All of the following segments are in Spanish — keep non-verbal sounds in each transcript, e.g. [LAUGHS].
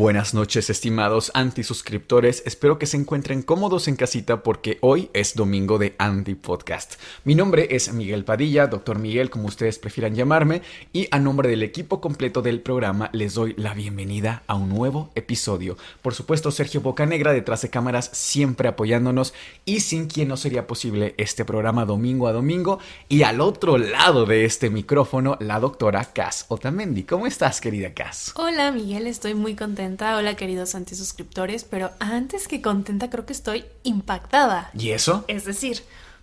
buenas noches, estimados antisuscriptores. Espero que se encuentren cómodos en casita porque hoy es domingo de Anti Podcast. Mi nombre es Miguel Padilla, doctor Miguel, como ustedes prefieran llamarme, y a nombre del equipo completo del programa les doy la bienvenida a un nuevo episodio. Por supuesto, Sergio Bocanegra detrás de cámaras siempre apoyándonos y sin quien no sería posible este programa domingo a domingo. Y al otro lado de este micrófono, la doctora Cass Otamendi. ¿Cómo estás, querida Cass? Hola, Miguel, estoy muy contenta. Hola, queridos antisuscriptores. Pero antes que contenta, creo que estoy impactada. ¿Y eso? Es decir,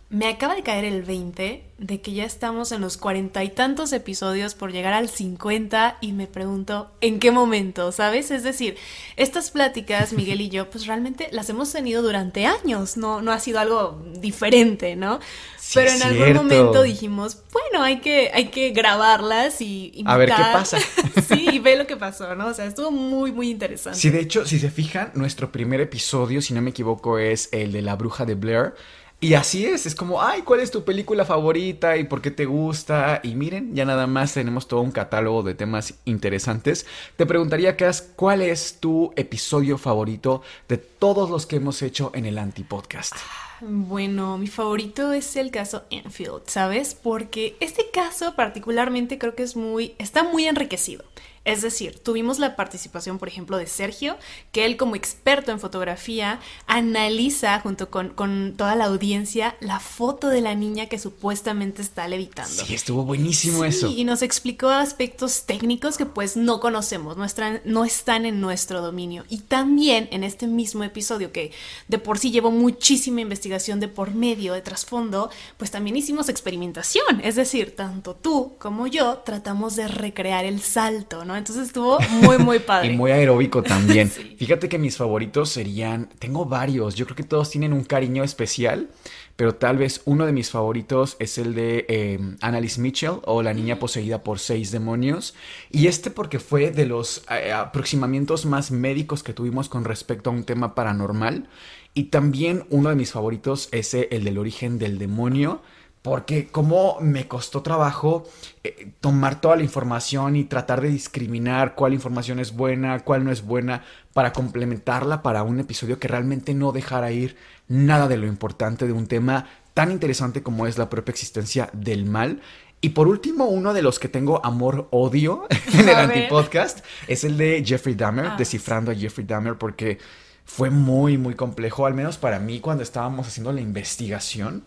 me acaba de caer el 20 de que ya estamos en los cuarenta y tantos episodios por llegar al 50 y me pregunto en qué momento, ¿sabes? Es decir, estas pláticas, Miguel y yo, pues realmente las hemos tenido durante años, no, no ha sido algo diferente, ¿no? Sí, Pero en algún cierto. momento dijimos, bueno, hay que, hay que grabarlas y A ver qué pasa. [LAUGHS] sí, y ve lo que pasó, ¿no? O sea, estuvo muy, muy interesante. Sí, de hecho, si se fijan, nuestro primer episodio, si no me equivoco, es el de la bruja de Blair. Y así es, es como, ay, ¿cuál es tu película favorita y por qué te gusta? Y miren, ya nada más tenemos todo un catálogo de temas interesantes. Te preguntaría, Cass, ¿cuál es tu episodio favorito de todos los que hemos hecho en el Antipodcast? Bueno, mi favorito es el caso Enfield, ¿sabes? Porque este caso particularmente creo que es muy, está muy enriquecido. Es decir, tuvimos la participación, por ejemplo, de Sergio, que él como experto en fotografía analiza junto con, con toda la audiencia la foto de la niña que supuestamente está levitando. Sí, estuvo buenísimo Sí, eso. Y nos explicó aspectos técnicos que pues no conocemos, no están, no están en nuestro dominio. Y también en este mismo episodio, que de por sí llevó muchísima investigación de por medio, de trasfondo, pues también hicimos experimentación. Es decir, tanto tú como yo tratamos de recrear el salto, ¿no? Entonces estuvo muy, muy [LAUGHS] padre. Y muy aeróbico también. [LAUGHS] Sí. Fíjate que mis favoritos serían, tengo varios, yo creo que todos tienen un cariño especial, pero tal vez uno de mis favoritos es el de eh, Annalise Mitchell o La niña poseída por seis demonios. Y este porque fue de los eh, aproximamientos más médicos que tuvimos con respecto a un tema paranormal. Y también uno de mis favoritos es el del origen del demonio. Porque como me costó trabajo eh, tomar toda la información y tratar de discriminar cuál información es buena, cuál no es buena, para complementarla para un episodio que realmente no dejara ir nada de lo importante de un tema tan interesante como es la propia existencia del mal. Y por último, uno de los que tengo amor-odio [LAUGHS] en el antipodcast es el de Jeffrey Dahmer, Ah, descifrando a Jeffrey Dahmer, porque fue muy, muy complejo, al menos para mí cuando estábamos haciendo la investigación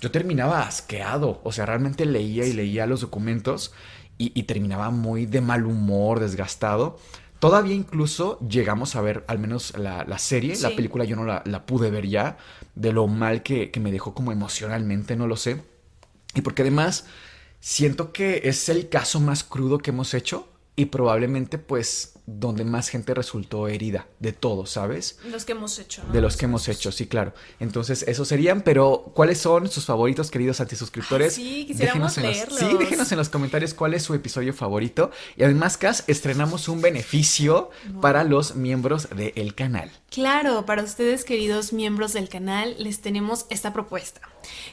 yo terminaba asqueado. O sea, realmente leía y leía los documentos y, y terminaba muy de mal humor, desgastado. Todavía incluso llegamos a ver al menos la, la serie, la película yo no la, la pude ver ya, de lo mal que, que me dejó como emocionalmente, no lo sé. Y porque además siento que es el caso más crudo que hemos hecho y probablemente pues donde más gente resultó herida, de todos, ¿sabes? Los que hemos hecho. De los que hemos hecho, sí, claro. Entonces, esos serían, pero ¿cuáles son sus favoritos, queridos antisuscriptores? sí, quisiéramos leerlos. sí, déjenos en los comentarios cuál es su episodio favorito. Y además, Cas, estrenamos un beneficio para los miembros del canal. Claro, para ustedes, queridos miembros del canal, les tenemos esta propuesta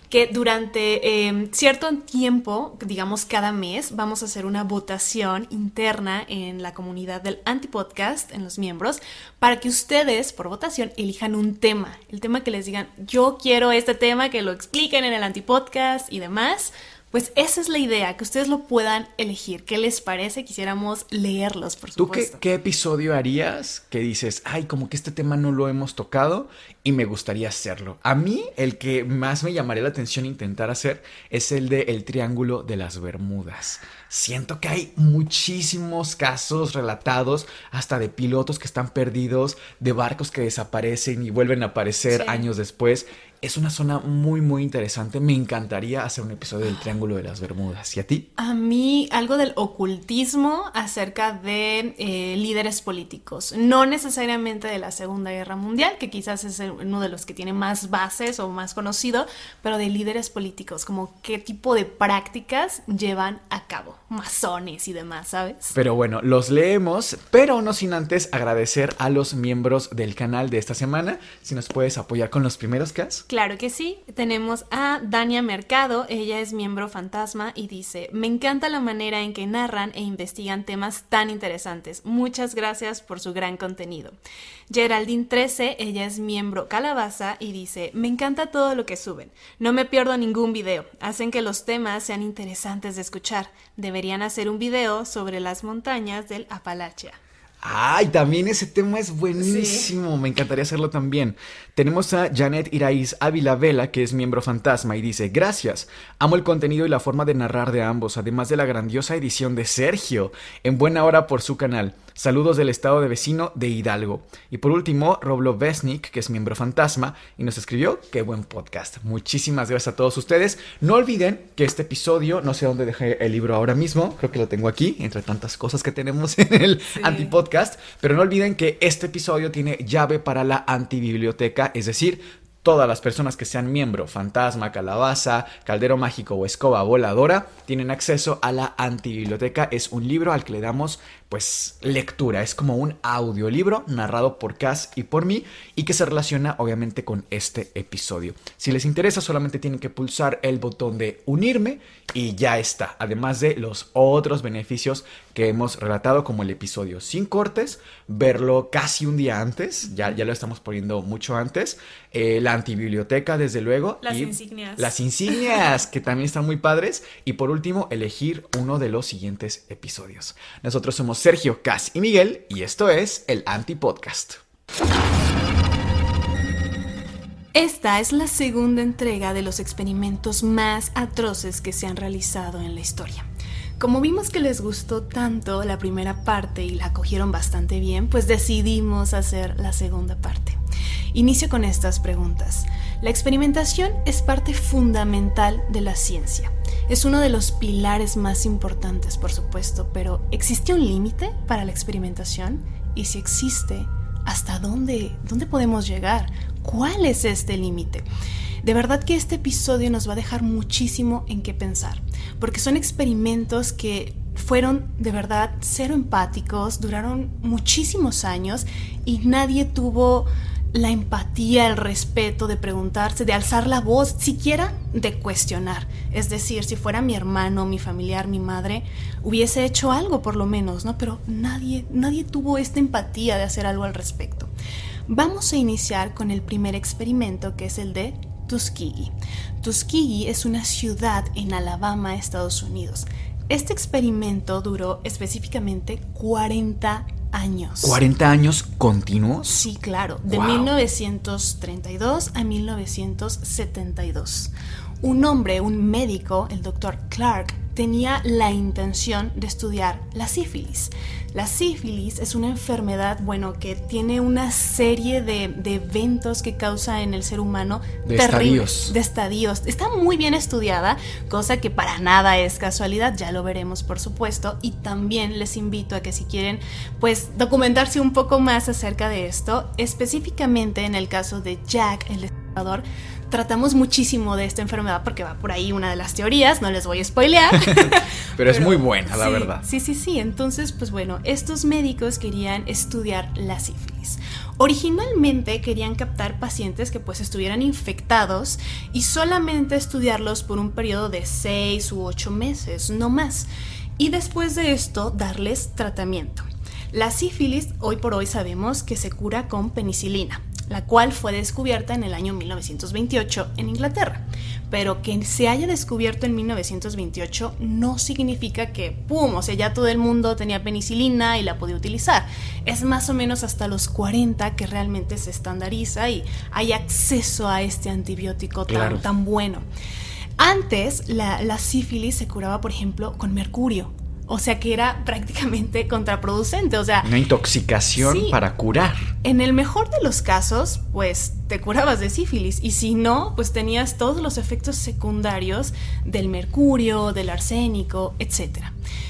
que durante em, cierto tiempo, digamos cada mes, vamos a hacer una votación interna en la comunidad del Antipodcast, en los miembros, para que ustedes, por votación, elijan un tema. El tema que les digan, yo quiero este tema, que lo expliquen en el Antipodcast y demás. Pues esa es la idea, que ustedes lo puedan elegir. ¿Qué les parece? Quisiéramos leerlos, por supuesto. ¿Tú qué, qué, episodio harías que dices, ay, como que este tema no lo hemos tocado y me gustaría hacerlo? A mí, el que más me llamaría la atención intentar hacer es el de El Triángulo de las Bermudas. Siento que hay muchísimos casos relatados, hasta de pilotos que están perdidos, de barcos que desaparecen y vuelven a aparecer sí. años después. Es una zona muy, muy interesante. Me encantaría hacer un episodio del Triángulo de las Bermudas. ¿Y a ti? A mí algo del ocultismo acerca de eh, líderes políticos. No necesariamente de la Segunda Guerra Mundial, que quizás es uno de los que tiene más bases o más conocido, pero de líderes políticos, como qué tipo de prácticas llevan a cabo, masones y demás, ¿sabes? Pero bueno, los leemos, pero no sin antes agradecer a los miembros del canal de esta semana. Si nos puedes apoyar con los primeros casos. Claro que sí. Tenemos a Dania Mercado, ella es miembro fantasma y dice, me encanta la manera en que narran e investigan temas tan interesantes. Muchas gracias por su gran contenido. Geraldine 13, ella es miembro calabaza y dice, me encanta todo lo que suben. No me pierdo ningún video. Hacen que los temas sean interesantes de escuchar. Deberían hacer un video sobre las montañas del Apalachia. Ay, también ese tema es buenísimo. Sí. Me encantaría hacerlo también. Tenemos a Janet Iraíz Ávila Vela, que es miembro fantasma, y dice: Gracias. Amo el contenido y la forma de narrar de ambos, además de la grandiosa edición de Sergio. En buena hora por su canal. Saludos del estado de vecino de Hidalgo. Y por último, Roblo Vesnik, que es miembro fantasma, y nos escribió: Qué buen podcast. Muchísimas gracias a todos ustedes. No olviden que este episodio, no sé dónde dejé el libro ahora mismo, creo que lo tengo aquí, entre tantas cosas que tenemos [LAUGHS] en el sí. antipodcast. Pero no olviden que este episodio tiene llave para la antibiblioteca, es decir, todas las personas que sean miembro, fantasma, calabaza, caldero mágico o escoba voladora, tienen acceso a la antibiblioteca. Es un libro al que le damos pues lectura, es como un audiolibro narrado por Cass y por mí y que se relaciona obviamente con este episodio. Si les interesa solamente tienen que pulsar el botón de unirme y ya está, además de los otros beneficios que hemos relatado como el episodio sin cortes, verlo casi un día antes, ya, ya lo estamos poniendo mucho antes, eh, la antibiblioteca desde luego. Las y insignias. Las insignias que también están muy padres y por último elegir uno de los siguientes episodios. Nosotros somos Sergio, Cas y Miguel y esto es el Antipodcast. Esta es la segunda entrega de los experimentos más atroces que se han realizado en la historia. Como vimos que les gustó tanto la primera parte y la cogieron bastante bien, pues decidimos hacer la segunda parte. Inicio con estas preguntas. La experimentación es parte fundamental de la ciencia. Es uno de los pilares más importantes, por supuesto, pero ¿existe un límite para la experimentación? Y si existe, ¿hasta dónde, dónde podemos llegar? ¿Cuál es este límite? De verdad que este episodio nos va a dejar muchísimo en qué pensar, porque son experimentos que fueron de verdad cero empáticos, duraron muchísimos años y nadie tuvo la empatía, el respeto de preguntarse, de alzar la voz, siquiera de cuestionar. Es decir, si fuera mi hermano, mi familiar, mi madre, hubiese hecho algo por lo menos, ¿no? Pero nadie, nadie tuvo esta empatía de hacer algo al respecto. Vamos a iniciar con el primer experimento, que es el de Tuskegee. Tuskegee es una ciudad en Alabama, Estados Unidos. Este experimento duró específicamente 40 años. ¿40 años continuos? Sí, claro, de wow. 1932 a 1972. Un hombre, un médico, el doctor Clark tenía la intención de estudiar la sífilis. La sífilis es una enfermedad, bueno, que tiene una serie de, eventos que causa en el ser humano de estadios. de estadios. Está muy bien estudiada, cosa que para nada es casualidad, ya lo veremos por supuesto, y también les invito a que si quieren, pues documentarse un poco más acerca de esto, específicamente en el caso de Jack, el estafador, tratamos muchísimo de esta enfermedad porque va por ahí una de las teorías, no les voy a spoilear. [LAUGHS] Pero, es muy buena, la verdad. Sí, sí, sí. Entonces, pues bueno, estos médicos querían estudiar la sífilis. Originalmente querían captar pacientes que pues estuvieran infectados y solamente estudiarlos por un periodo de 6 u 8 meses, no más. Y después de esto, darles tratamiento. La sífilis, hoy por hoy sabemos que se cura con penicilina la cual fue descubierta en el año 1928 en Inglaterra. Pero que se haya descubierto en 1928 no significa que, ¡pum!, o sea, ya todo el mundo tenía penicilina y la podía utilizar. Es más o menos hasta los 40 que realmente se estandariza y hay acceso a este antibiótico tan, tan bueno. Antes, la, la sífilis se curaba, por ejemplo, con mercurio o sea que era [LAUGHS] prácticamente contraproducente. O sea. Una intoxicación para curar. En el mejor de los casos, pues te curabas de sífilis. Y si no, pues tenías todos los efectos secundarios del mercurio, del arsénico, etc.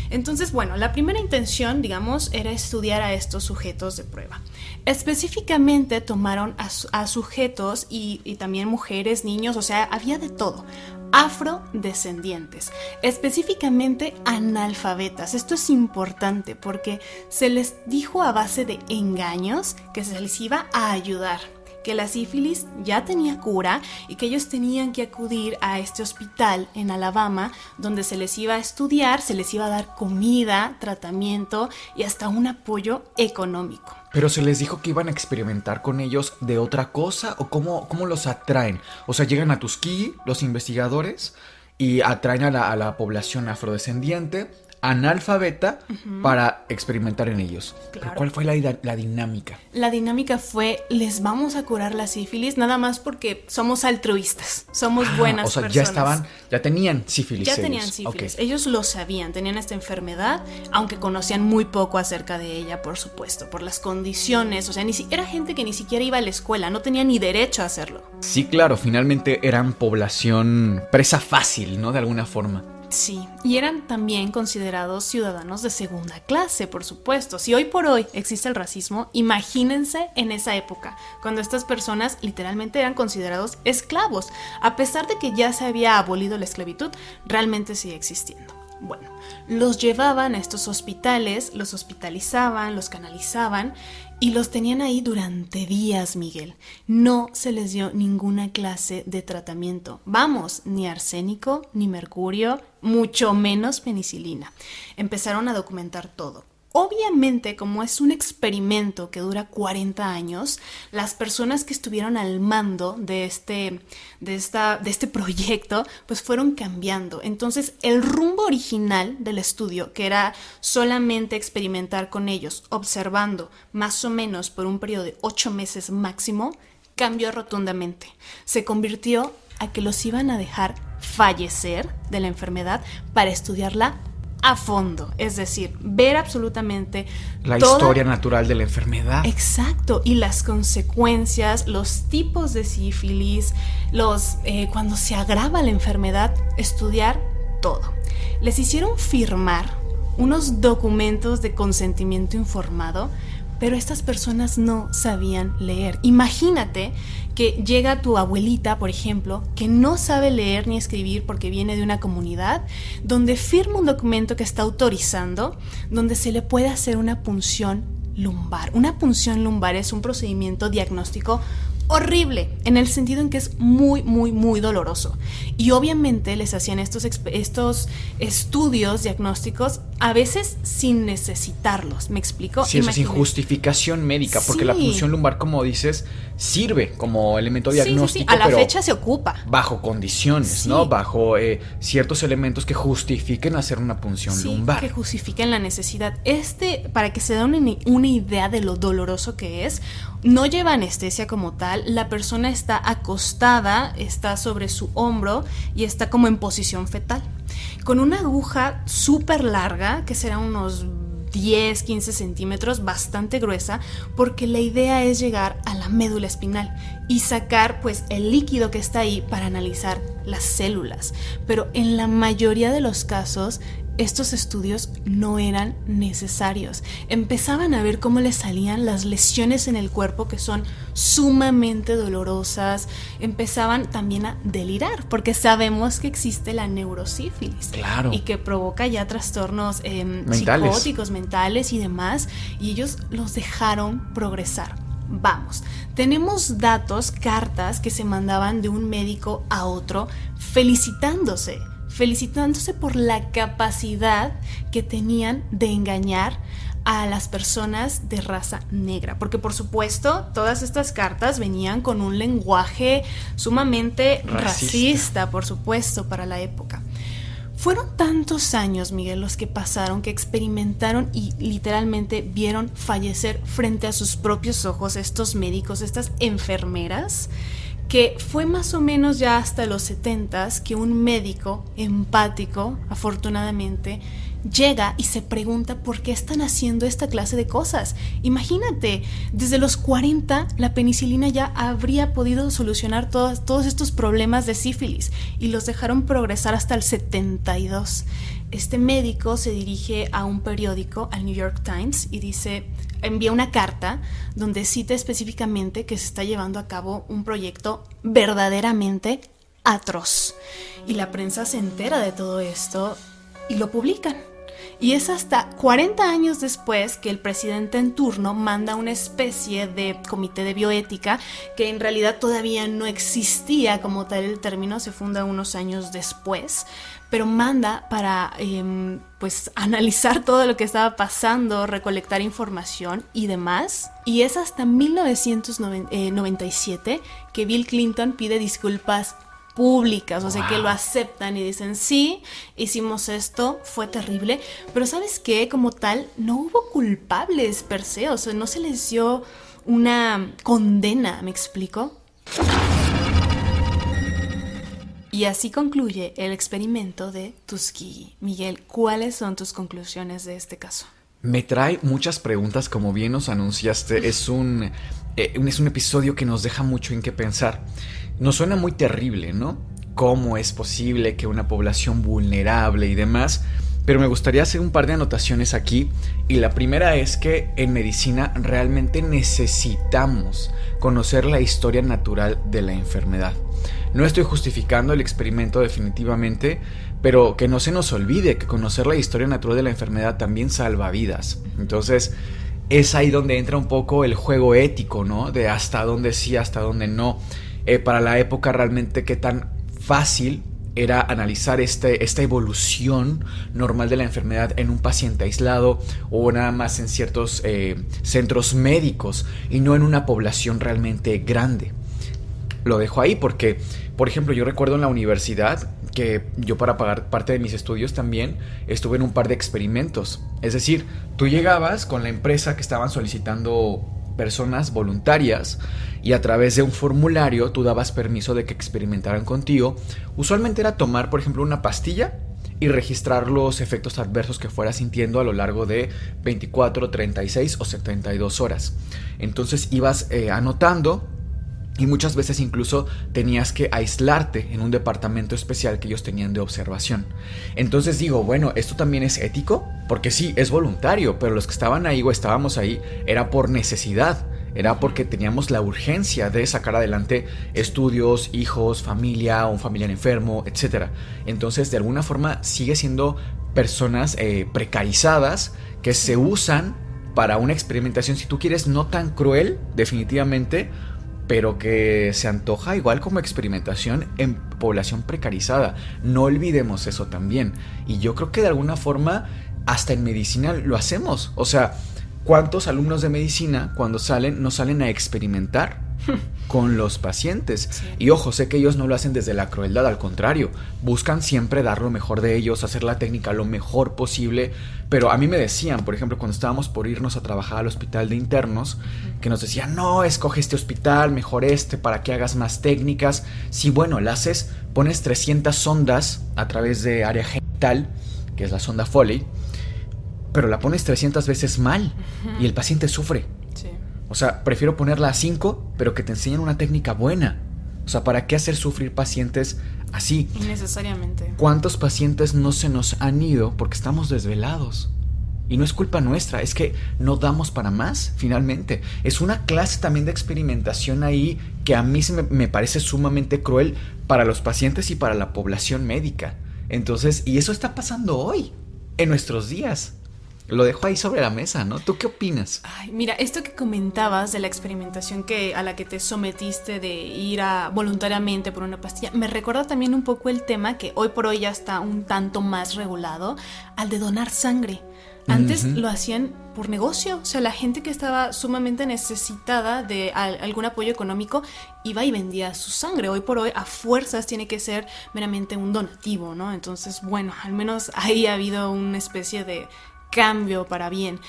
Entonces, bueno, la primera intención, digamos, era estudiar a estos sujetos de prueba. Específicamente tomaron a, sujetos y, y también mujeres, niños, o sea, había de todo afrodescendientes, específicamente analfabetas. Esto es importante porque se les dijo a base de engaños que se les iba a ayudar que la sífilis ya tenía cura y que ellos tenían que acudir a este hospital en Alabama donde se les iba a estudiar, se les iba a dar comida, tratamiento y hasta un apoyo económico. Pero se les dijo que iban a experimentar con ellos de otra cosa o cómo, cómo los atraen. O sea, llegan a Tuskegee los investigadores y atraen a la, a la población afrodescendiente analfabeta para experimentar en ellos. ¿Cuál fue la, la, dinámica? La dinámica fue, les vamos a curar la sífilis nada más porque somos altruistas, somos ah, buenas personas. O sea, ya estaban, ya tenían sífilis. Ya tenían sífilis. Ellos lo sabían, tenían esta enfermedad, aunque conocían muy poco acerca de ella, por supuesto, por las condiciones. O sea, ni si, era gente que ni siquiera iba a la escuela, no tenía ni derecho a hacerlo. Sí, claro, finalmente eran población presa fácil, ¿no? De alguna forma. Sí, y eran también considerados ciudadanos de segunda clase, por supuesto. Si hoy por hoy existe el racismo, imagínense en esa época, cuando estas personas literalmente eran considerados esclavos. A pesar de que ya se había abolido la esclavitud, realmente sigue existiendo. Bueno, los llevaban a estos hospitales, los hospitalizaban, los canalizaban y los tenían ahí durante días, Miguel. No se les dio ninguna clase de tratamiento. Vamos, ni arsénico, ni mercurio, mucho menos penicilina. Empezaron a documentar todo. Obviamente, como es un experimento que dura 40 años, las personas que estuvieron al mando de este, de esta, de este proyecto, pues fueron cambiando. Entonces, el rumbo original del estudio, que era solamente experimentar con ellos, observando más o menos por un periodo de 8 meses máximo, cambió rotundamente. Se convirtió a que los iban a dejar fallecer de la enfermedad para estudiarla a fondo, es decir, ver absolutamente la historia natural de la enfermedad. Exacto, y las consecuencias, los tipos de sífilis, los eh, cuando se agrava la enfermedad, estudiar todo. Les hicieron firmar unos documentos de consentimiento informado pero estas personas no sabían leer. Imagínate que llega tu abuelita, por ejemplo, que no sabe leer ni escribir porque viene de una comunidad, donde firma un documento que está autorizando, donde se le puede hacer una punción lumbar. Una punción lumbar es un procedimiento diagnóstico horrible, en el sentido en que es muy, muy, muy doloroso. Y obviamente les hacían estos, estos estudios diagnósticos a veces sin necesitarlos, ¿me explico? Sí, sin justificación médica, porque la punción lumbar, como dices, sirve como elemento diagnóstico. Sí, a la fecha se ocupa. Bajo condiciones, ¿no? Bajo eh, ciertos elementos que justifiquen hacer una punción lumbar. Que justifiquen la necesidad. Este, para que se den una, una idea de lo doloroso que es, no lleva anestesia como tal, la persona está acostada, está sobre su hombro y está como en posición fetal. Con una aguja súper larga, que será unos 10, 15 centímetros, bastante gruesa, porque la idea es llegar a la médula espinal y sacar pues el líquido que está ahí para analizar las células. Pero en la mayoría de los casos estos estudios no eran necesarios. Empezaban a ver cómo le salían las lesiones en el cuerpo que son sumamente dolorosas. Empezaban también a delirar, porque sabemos que existe la neurosífilis. Claro. Y que provoca ya trastornos em, psicóticos, mentales y demás. Y ellos los dejaron progresar. Vamos, tenemos datos, cartas que se mandaban de un médico a otro felicitándose felicitándose por la capacidad que tenían de engañar a las personas de raza negra, porque por supuesto todas estas cartas venían con un lenguaje sumamente racista, por supuesto, para la época. Fueron tantos años, Miguel, los que pasaron, que experimentaron y literalmente vieron fallecer frente a sus propios ojos estos médicos, estas enfermeras, que fue más o menos ya hasta los 70 que un médico empático, afortunadamente, llega y se pregunta por qué están haciendo esta clase de cosas. Imagínate, desde los 40 la penicilina ya habría podido solucionar todos, todos estos problemas de sífilis y los dejaron progresar hasta el 72. Este médico se dirige a un periódico, al New York Times, y dice, envía una carta donde cita específicamente que se está llevando a cabo un proyecto verdaderamente atroz. Y la prensa se entera de todo esto y lo publican. Y es hasta 40 años después que el presidente en turno manda una especie de comité de bioética que en realidad todavía no existía como tal el término, se funda unos años después, pero manda para em, pues [LAUGHS] analizar todo lo que estaba pasando, recolectar información y demás. Y es hasta 1997 que Bill Clinton pide disculpas públicas, o sea, que lo aceptan y dicen, sí, hicimos esto, fue terrible, pero sabes qué, como tal, no hubo culpables per se, o sea, no se les dio una condena, ¿me explico? Y así concluye el experimento de Tuskegee. Miguel, ¿cuáles son tus conclusiones de este caso? Me trae muchas preguntas, como bien nos anunciaste. Es un, eh, es un episodio que nos deja mucho en qué pensar. Nos suena muy terrible, ¿no? ¿Cómo es posible que una población vulnerable y demás? Pero me gustaría hacer un par de anotaciones aquí. Y la primera es que en medicina realmente necesitamos conocer la historia natural de la enfermedad. No estoy justificando el experimento definitivamente, pero que no se nos olvide que conocer la historia natural de la enfermedad también salva vidas. Entonces, es ahí donde entra un poco el juego ético, ¿no? De hasta dónde sí, hasta dónde no. Eh, para la época realmente qué tan fácil era analizar este, esta evolución normal de la enfermedad en un paciente aislado o nada más en ciertos eh, centros médicos y no en una población realmente grande. Lo dejo ahí porque, por ejemplo, yo recuerdo en la universidad que yo para pagar parte de mis estudios también estuve en un par de experimentos. Es decir, tú llegabas con la empresa que estaban solicitando personas voluntarias y a través de un formulario tú dabas permiso de que experimentaran contigo. Usualmente era tomar, por ejemplo, una pastilla y registrar los efectos adversos que fueras sintiendo a lo largo de 24, 36 o 72 horas. Entonces ibas eh, anotando y muchas veces incluso tenías que aislarte en un departamento especial que ellos tenían de observación. Entonces digo, bueno, ¿esto también es ético? Porque sí, es voluntario, pero los que estaban ahí o estábamos ahí era por necesidad. Era porque teníamos la urgencia de sacar adelante estudios, hijos, familia, un familiar enfermo, etc. Entonces, de alguna forma, sigue siendo personas eh, precarizadas que se usan para una experimentación, si tú quieres, no tan cruel, definitivamente, pero que se antoja igual como experimentación en población precarizada. No olvidemos eso también. Y yo creo que de alguna forma hasta en medicina lo hacemos. O sea, ¿cuántos alumnos de medicina cuando salen no salen a experimentar con los pacientes. Y ojo, sé que ellos no lo hacen desde la crueldad, al contrario, buscan siempre dar lo mejor de ellos, hacer la técnica lo mejor posible. Pero a mí me decían, por ejemplo, cuando estábamos por irnos a trabajar al hospital de internos, que nos decían, no, escoge este hospital, mejor este, para que hagas más técnicas. Si, bueno, la haces, pones 300 sondas a través de área genital, que es la sonda Foley, pero la pones 300 veces mal y el paciente sufre. O sea, prefiero ponerla a 5, pero que te enseñen una técnica buena. O sea, ¿para qué hacer sufrir pacientes así? Innecesariamente. ¿Cuántos pacientes no se nos han ido porque estamos desvelados? Y no es culpa nuestra, es que no damos para más, finalmente. Es una clase también de experimentación ahí que a mí se me, me parece sumamente cruel para los pacientes y para la población médica. Entonces, y eso está pasando hoy, en nuestros días. Lo dejo ahí sobre la mesa, ¿no? ¿Tú qué opinas? Ay, mira, esto que comentabas de la experimentación que, a la que te sometiste de ir a voluntariamente por una pastilla, me recuerda también un poco el tema que hoy por hoy ya está un tanto más regulado, al de donar sangre. Antes lo hacían por negocio, o sea, la gente que estaba sumamente necesitada de algún apoyo económico iba y vendía su sangre. Hoy por hoy a fuerzas tiene que ser meramente un donativo, ¿no? Entonces, bueno, al menos ahí ha habido una especie de cambio para bien.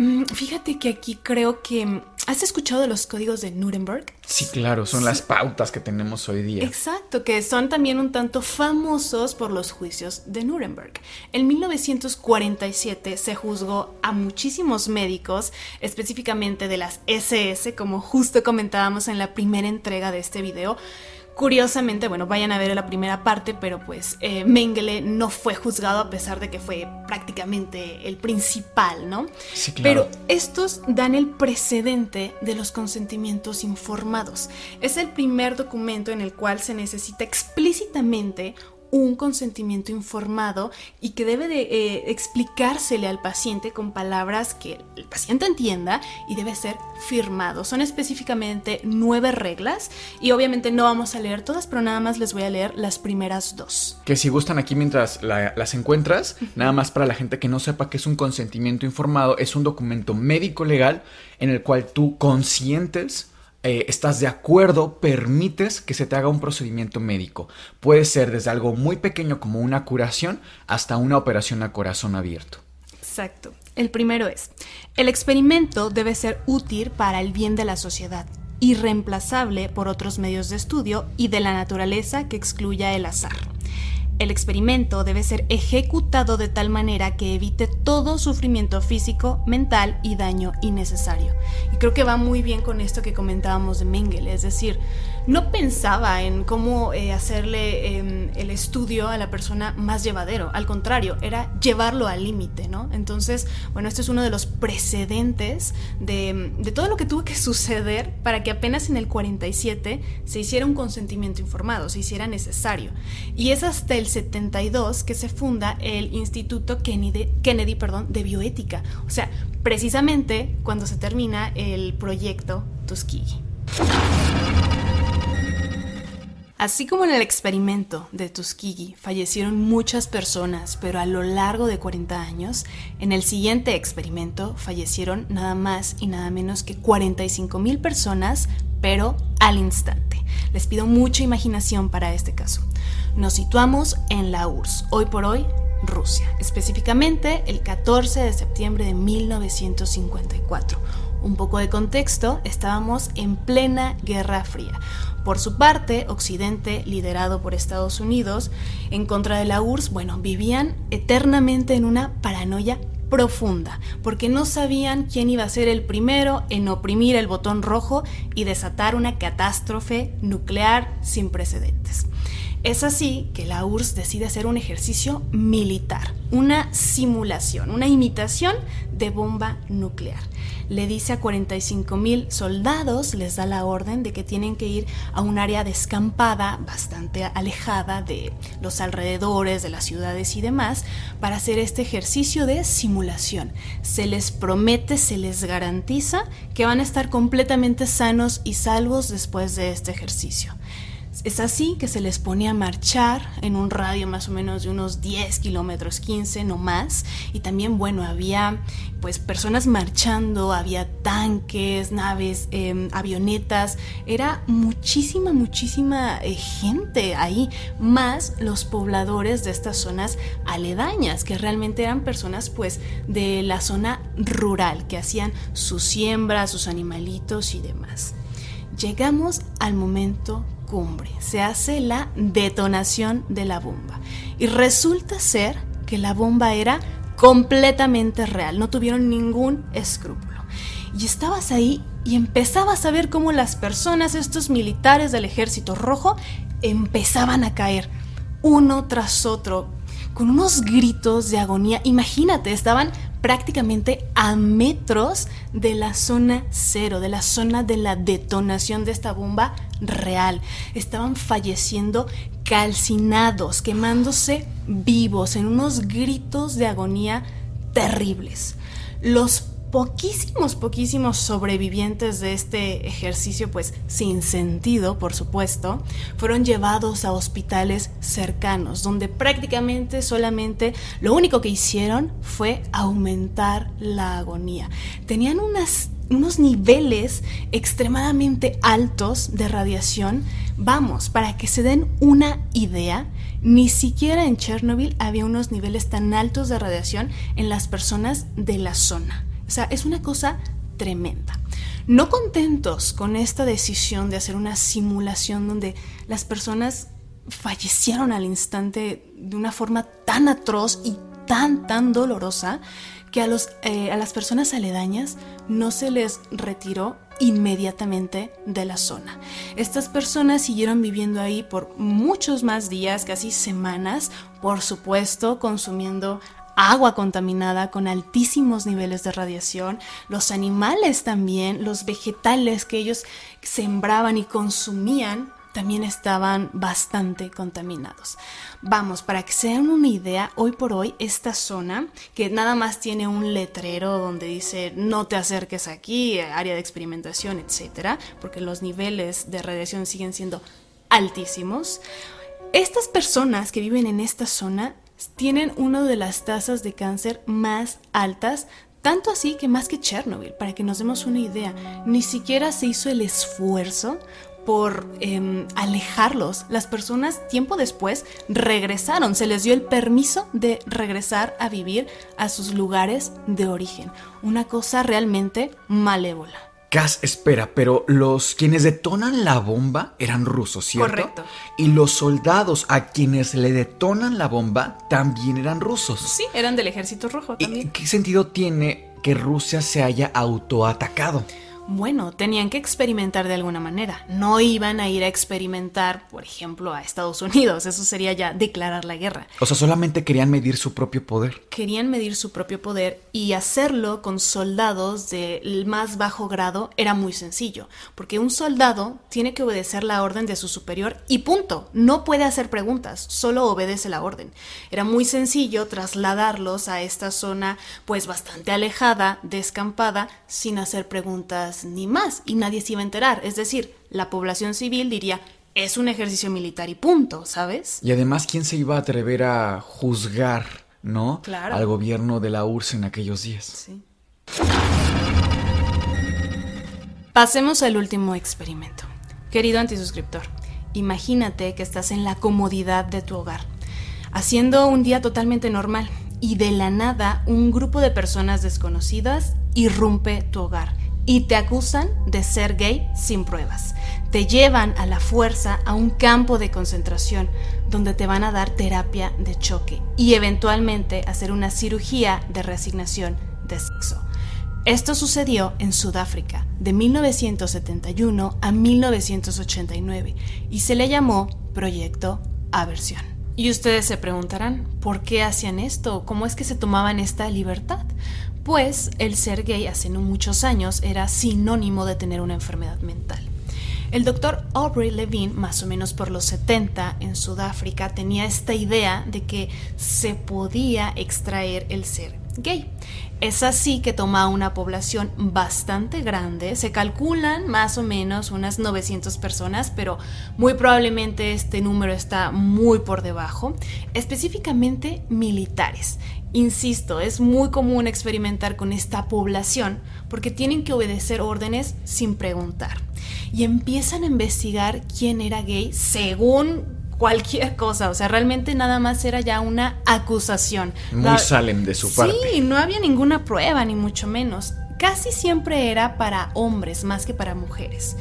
Mm, fíjate que aquí creo que... ¿Has escuchado de los códigos de Nuremberg? Sí, claro, son las pautas que tenemos hoy día. Exacto, que son también un tanto famosos por los juicios de Nuremberg. En 1947 se juzgó a muchísimos médicos, específicamente de las SS, como justo comentábamos en la primera entrega de este video, Curiosamente, bueno, vayan a ver la primera parte, pero pues eh, Mengele no fue juzgado a pesar de que fue prácticamente el principal, ¿no? Sí, claro. Pero estos dan el precedente de los consentimientos informados. Es el primer documento en el cual se necesita explícitamente un consentimiento informado y que debe de eh, explicársele al paciente con palabras que el paciente entienda y debe ser firmado. Son específicamente nueve reglas y obviamente no vamos a leer todas, pero nada más les voy a leer las primeras dos. Que si gustan aquí mientras las encuentras, nada más para la gente que no sepa que es un consentimiento informado, es un documento médico legal en el cual tú consientes eh, estás de acuerdo, permites que se te haga un procedimiento médico. Puede ser desde algo muy pequeño como una curación hasta una operación a corazón abierto. Exacto. El primero es, el experimento debe ser útil para el bien de la sociedad, irreemplazable por otros medios de estudio y de la naturaleza que excluya el azar. El experimento debe ser ejecutado de tal manera que evite todo sufrimiento físico, mental y daño innecesario. Y creo que va muy bien con esto que comentábamos de Mengele, es decir, no pensaba en cómo eh, hacerle em, el estudio a la persona más llevadero, al contrario, era llevarlo al límite, ¿no? Entonces, bueno, este es uno de los precedentes de, de, todo lo que tuvo que suceder para que apenas en el 47 se hiciera un consentimiento informado, se hiciera necesario. Y es hasta el 72 que se funda el Instituto Kennedy, Kennedy perdón, de Bioética, o sea, precisamente cuando se termina el proyecto Tuskegee. Así como en el experimento de Tuskegee fallecieron muchas personas, pero a lo largo de 40 años, en el siguiente experimento fallecieron nada más y nada menos que 45 mil personas, pero al instante. Les pido mucha imaginación para este caso. Nos situamos en la URSS, hoy por hoy Rusia, específicamente el 14 de septiembre de 1954. Un poco de contexto, estábamos en plena Guerra Fría. Por su parte, Occidente, liderado por Estados Unidos, en contra de la URSS, bueno, vivían eternamente en una paranoia profunda, porque no sabían quién iba a ser el primero en oprimir el botón rojo y desatar una catástrofe nuclear sin precedentes. Es así que la URSS decide hacer un ejercicio militar, una simulación, una imitación de bomba nuclear. Le dice a 45 mil soldados, les da la orden de que tienen que ir a un área descampada, bastante alejada de los alrededores de las ciudades y demás, para hacer este ejercicio de simulación. Se les promete, se les garantiza que van a estar completamente sanos y salvos después de este ejercicio. Es así que se les ponía a marchar en un radio más o menos de unos 10 kilómetros, 15 no más. Y también, bueno, había pues personas marchando, había tanques, naves, em, avionetas. Era muchísima, muchísima eh, gente ahí. Más los pobladores de estas zonas aledañas, que realmente eran personas pues de la zona rural, que hacían sus siembras, sus animalitos y demás. Llegamos al momento cumbre, se hace la detonación de la bomba. Y resulta ser que la bomba era completamente real, no tuvieron ningún escrúpulo. Y estabas ahí y empezabas a ver cómo las personas, estos militares del ejército rojo, empezaban a caer uno tras otro, con unos gritos de agonía. Imagínate, estaban prácticamente a metros de la zona cero, de la zona de la detonación de esta bomba real. Estaban falleciendo calcinados, quemándose vivos, en unos gritos de agonía terribles. Los poquísimos, poquísimos sobrevivientes de este ejercicio, pues sin sentido, por supuesto, fueron llevados a hospitales cercanos, donde prácticamente solamente lo único que hicieron fue aumentar la agonía. Tenían unos niveles extremadamente altos de radiación. Vamos, para que se den una idea, ni siquiera en Chernobyl había unos niveles tan altos de radiación en las personas de la zona. O sea, es una cosa tremenda. No contentos con esta decisión de hacer una simulación donde las personas fallecieron al instante de una forma tan atroz y tan, tan dolorosa, que a, los, eh, a las personas aledañas no se les retiró inmediatamente de la zona. Estas personas siguieron viviendo ahí por muchos más días, casi semanas, por supuesto, consumiendo agua contaminada con altísimos niveles de radiación, los animales también, los vegetales que ellos sembraban y consumían también estaban bastante contaminados. Vamos, para que se den una idea, hoy por hoy esta zona, que nada más tiene un letrero donde dice no te acerques aquí, área de experimentación, etcétera, porque los niveles de radiación siguen siendo altísimos. Estas personas que viven en esta zona tienen una de las tasas de cáncer más altas tanto así que más que Chernobyl, para que nos demos una idea, ni siquiera se hizo el esfuerzo por em, alejarlos. Las personas tiempo después regresaron, se les dio el permiso de regresar a vivir a sus lugares de origen. Una cosa realmente malévola. Cas, espera, pero los quienes detonan la bomba eran rusos, ¿cierto? Correcto. Y los soldados a quienes le detonan la bomba también eran rusos. Sí, eran del ejército rojo ¿Y también. qué sentido tiene que Rusia se haya autoatacado? Bueno, tenían que experimentar de alguna manera. No iban a ir a experimentar, por ejemplo, a Estados Unidos. Eso sería ya declarar la guerra. O sea, solamente querían medir su propio poder. Querían medir su propio poder y hacerlo con soldados del más bajo grado era muy sencillo, porque un soldado tiene que obedecer la orden de su superior y punto. No puede hacer preguntas, solo obedece la orden. Era muy sencillo trasladarlos a esta zona pues bastante alejada, descampada, sin hacer preguntas ni más y nadie se iba a enterar. Es decir, la población civil diría, es un ejercicio militar y punto, ¿sabes? Y además, ¿quién se iba a atrever a juzgar, no? Claro. Al gobierno de la URSS en aquellos días. Sí. Pasemos al último experimento. Querido antisuscriptor, imagínate que estás en la comodidad de tu hogar, haciendo un día totalmente normal y de la nada un grupo de personas desconocidas irrumpe tu hogar y te acusan de ser gay sin pruebas. Te llevan a la fuerza a un campo de concentración donde te van a dar terapia de choque y eventualmente hacer una cirugía de reasignación de sexo. Esto sucedió en Sudáfrica de 1971 a 1989 y se le llamó Proyecto Aversión. Y ustedes se preguntarán, ¿por qué hacían esto? ¿Cómo es que se tomaban esta libertad? Pues el ser gay hace muchos años era sinónimo de tener una enfermedad mental. El doctor Aubrey Levine, más o menos por los 70 en Sudáfrica, tenía esta idea de que se podía extraer el ser gay. Es así que toma una población bastante grande, se calculan más o menos unas 900 personas, pero muy probablemente este número está muy por debajo, específicamente militares. Insisto, es muy común experimentar con esta población porque tienen que obedecer órdenes sin preguntar. Y empiezan a investigar quién era gay según cualquier cosa, o sea, realmente nada más era ya una acusación. Muy salen de su parte. Sí, no había ninguna prueba, ni mucho menos. Casi siempre era para hombres más que para mujeres.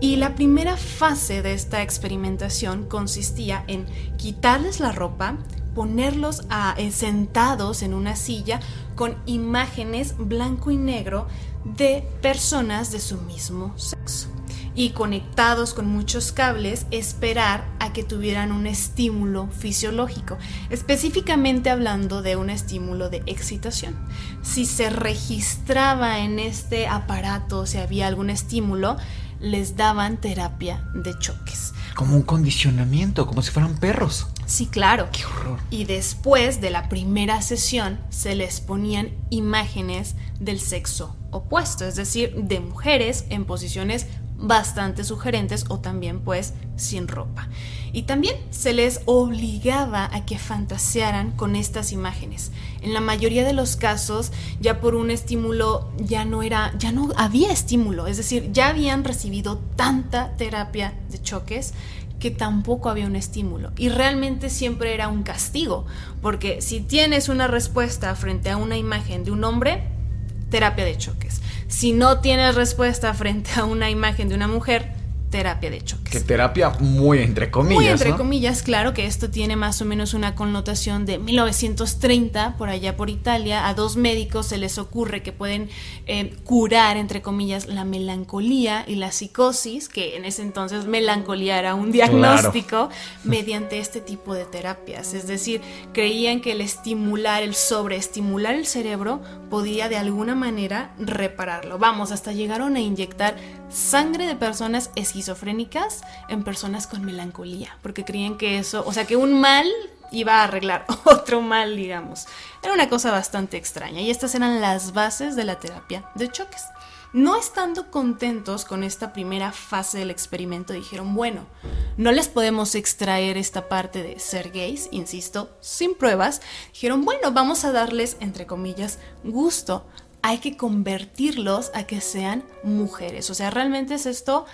Y la primera fase de esta experimentación consistía en quitarles la ropa, ponerlos a, eh, sentados en una silla con imágenes blanco y negro de personas de su mismo sexo y conectados con muchos cables esperar a que tuvieran un estímulo fisiológico, específicamente hablando de un estímulo de excitación. Si se registraba en este aparato, si había algún estímulo, les daban terapia de choques. Como un condicionamiento, como si fueran perros. Sí, claro. Qué horror. Y después de la primera sesión se les ponían imágenes del sexo opuesto, es decir, de mujeres en posiciones bastante sugerentes o también pues sin ropa. Y también se les obligaba a que fantasearan con estas imágenes. En la mayoría de los casos ya por un estímulo ya no era ya no había estímulo, es decir, ya habían recibido tanta terapia de choques que tampoco había un estímulo y realmente siempre era un castigo, porque si tienes una respuesta frente a una imagen de un hombre, terapia de choques. Si no tienes respuesta frente a una imagen de una mujer, terapia de choques. Que terapia muy entre comillas. Muy entre comillas, claro que esto tiene más o menos una connotación de 1930, por allá por Italia. A dos médicos se les ocurre que pueden eh, curar, entre comillas, la melancolía y la psicosis, que en ese entonces melancolía era un diagnóstico, mediante este tipo de terapias. Es decir, creían que el estimular, el sobreestimular el cerebro podía de alguna manera repararlo. Vamos, hasta llegaron a inyectar sangre de personas esquizofrénicas en personas con melancolía, porque creían que eso, o sea, que un mal iba a arreglar [LAUGHS] otro mal, digamos. Era una cosa bastante extraña y estas eran las bases de la terapia de choques. No estando contentos con esta primera fase del experimento, dijeron, bueno, no les podemos extraer esta parte de ser gays, insisto, sin pruebas. Dijeron, bueno, vamos a darles, entre comillas, gusto hay que convertirlos a que sean mujeres. O sea, realmente es esto...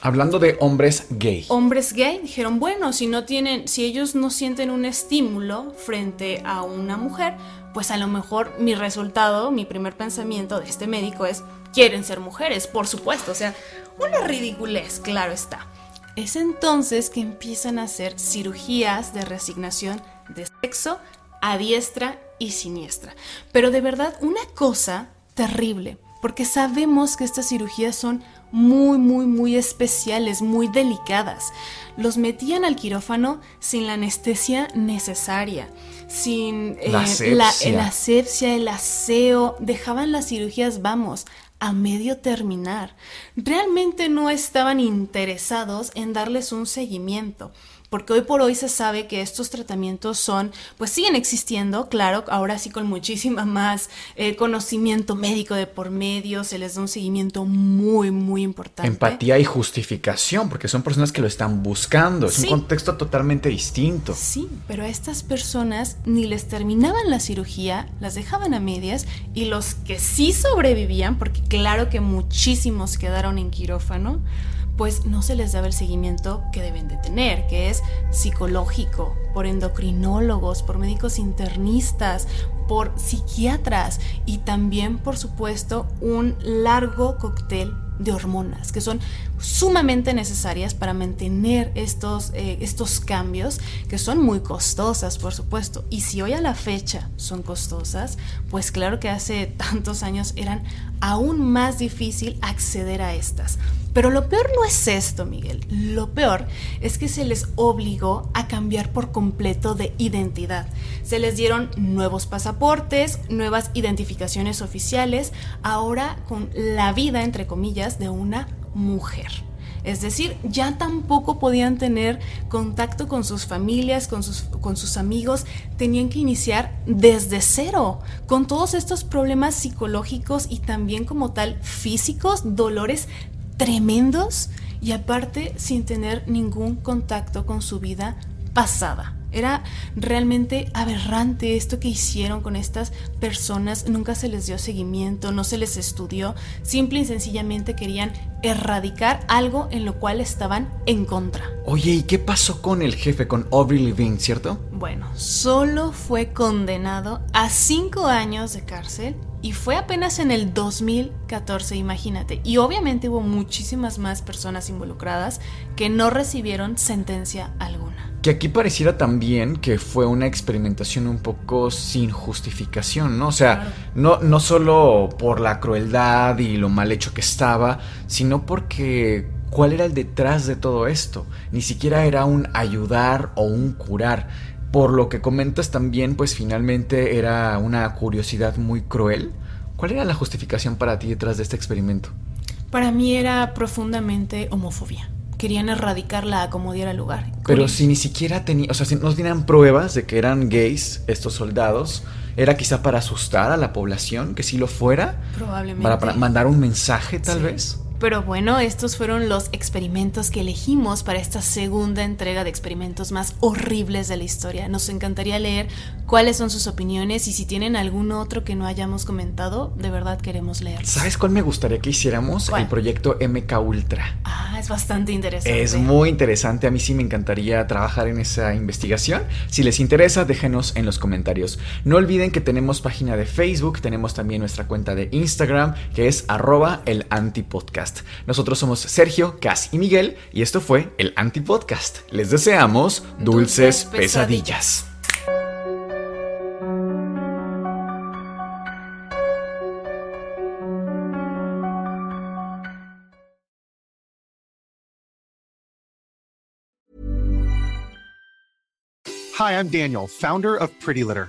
Hablando de hombres gay. Hombres gay dijeron, bueno, si no tienen, si ellos no sienten un estímulo frente a una mujer, pues a lo mejor mi resultado, mi primer pensamiento de este médico es, quieren ser mujeres, por supuesto. O sea, una ridiculez, claro está. Es entonces que empiezan a hacer cirugías de resignación de sexo a diestra y siniestra. Pero de verdad, una cosa terrible, porque sabemos que estas cirugías son muy, muy, muy especiales, muy delicadas. Los metían al quirófano sin la anestesia necesaria, sin la, eh, asepsia. el aseo, dejaban las cirugías, vamos, a medio terminar. Realmente no estaban interesados en darles un seguimiento porque hoy por hoy se sabe que estos tratamientos son, pues siguen existiendo, claro, ahora sí con muchísima más eh, conocimiento médico de por medio, se les da un seguimiento muy, muy importante. Empatía y justificación, porque son personas que lo están buscando, es un contexto totalmente distinto. Sí, pero a estas personas ni les terminaban la cirugía, las dejaban a medias y los que sí sobrevivían, porque claro que muchísimos quedaron en quirófano, pues no se les daba el seguimiento que deben de tener, que es psicológico, por endocrinólogos, por médicos internistas, por psiquiatras y también, por supuesto, un largo cóctel de hormonas que son sumamente necesarias para mantener estos, eh, estos cambios que son muy costosas, por supuesto. Y si hoy a la fecha son costosas, pues claro que hace tantos años eran aún más difícil acceder a estas. Pero lo peor no es esto, Miguel. Lo peor es que se les obligó a cambiar por completo de identidad. Se les dieron nuevos pasaportes, nuevas identificaciones oficiales, ahora con la vida, entre comillas, de una mujer. Es decir, ya tampoco podían tener contacto con sus familias, con sus, con sus amigos, tenían que iniciar desde cero, con todos estos problemas psicológicos y también como tal físicos, dolores tremendos y aparte sin tener ningún contacto con su vida pasada. Era realmente aberrante esto que hicieron con estas personas. Nunca se les dio seguimiento, no se les estudió. Simple y sencillamente querían erradicar algo en lo cual estaban en contra. Oye, ¿y qué pasó con el jefe, con Aubrey Levine, cierto? Bueno, solo fue condenado a cinco años de cárcel y fue apenas en el 2014, imagínate. Y obviamente hubo muchísimas más personas involucradas que no recibieron sentencia alguna. Que aquí pareciera también que fue una experimentación un poco sin justificación, ¿no? O sea, no, no solo por la crueldad y lo mal hecho que estaba, sino porque cuál era el detrás de todo esto. Ni siquiera era un ayudar o un curar. Por lo que comentas también, pues finalmente era una curiosidad muy cruel. ¿Cuál era la justificación para ti detrás de este experimento? Para mí era profundamente homofobia querían erradicarla a como diera lugar. Pero si ni siquiera tenía, o sea, si no tenían pruebas de que eran gays estos soldados, era quizá para asustar a la población, que si lo fuera. Probablemente. Para, mandar un mensaje, tal vez. Pero bueno, estos fueron los experimentos que elegimos para esta segunda entrega de experimentos más horribles de la historia. Nos encantaría leer cuáles son sus opiniones y si tienen algún otro que no hayamos comentado, de verdad queremos leer. ¿Sabes cuál me gustaría que hiciéramos? El proyecto MK Ultra. Ah, es bastante interesante. Es muy interesante. A mí sí me encantaría trabajar en esa investigación. Si les interesa, déjenos en los comentarios. No olviden que tenemos página de Facebook, tenemos también nuestra cuenta de Instagram, que es arroba el antipodcast. Nosotros somos Sergio, Cas y Miguel y esto fue el Antipodcast. Les deseamos dulces, pesadillas. Hi, I'm Daniel, founder of Pretty Litter.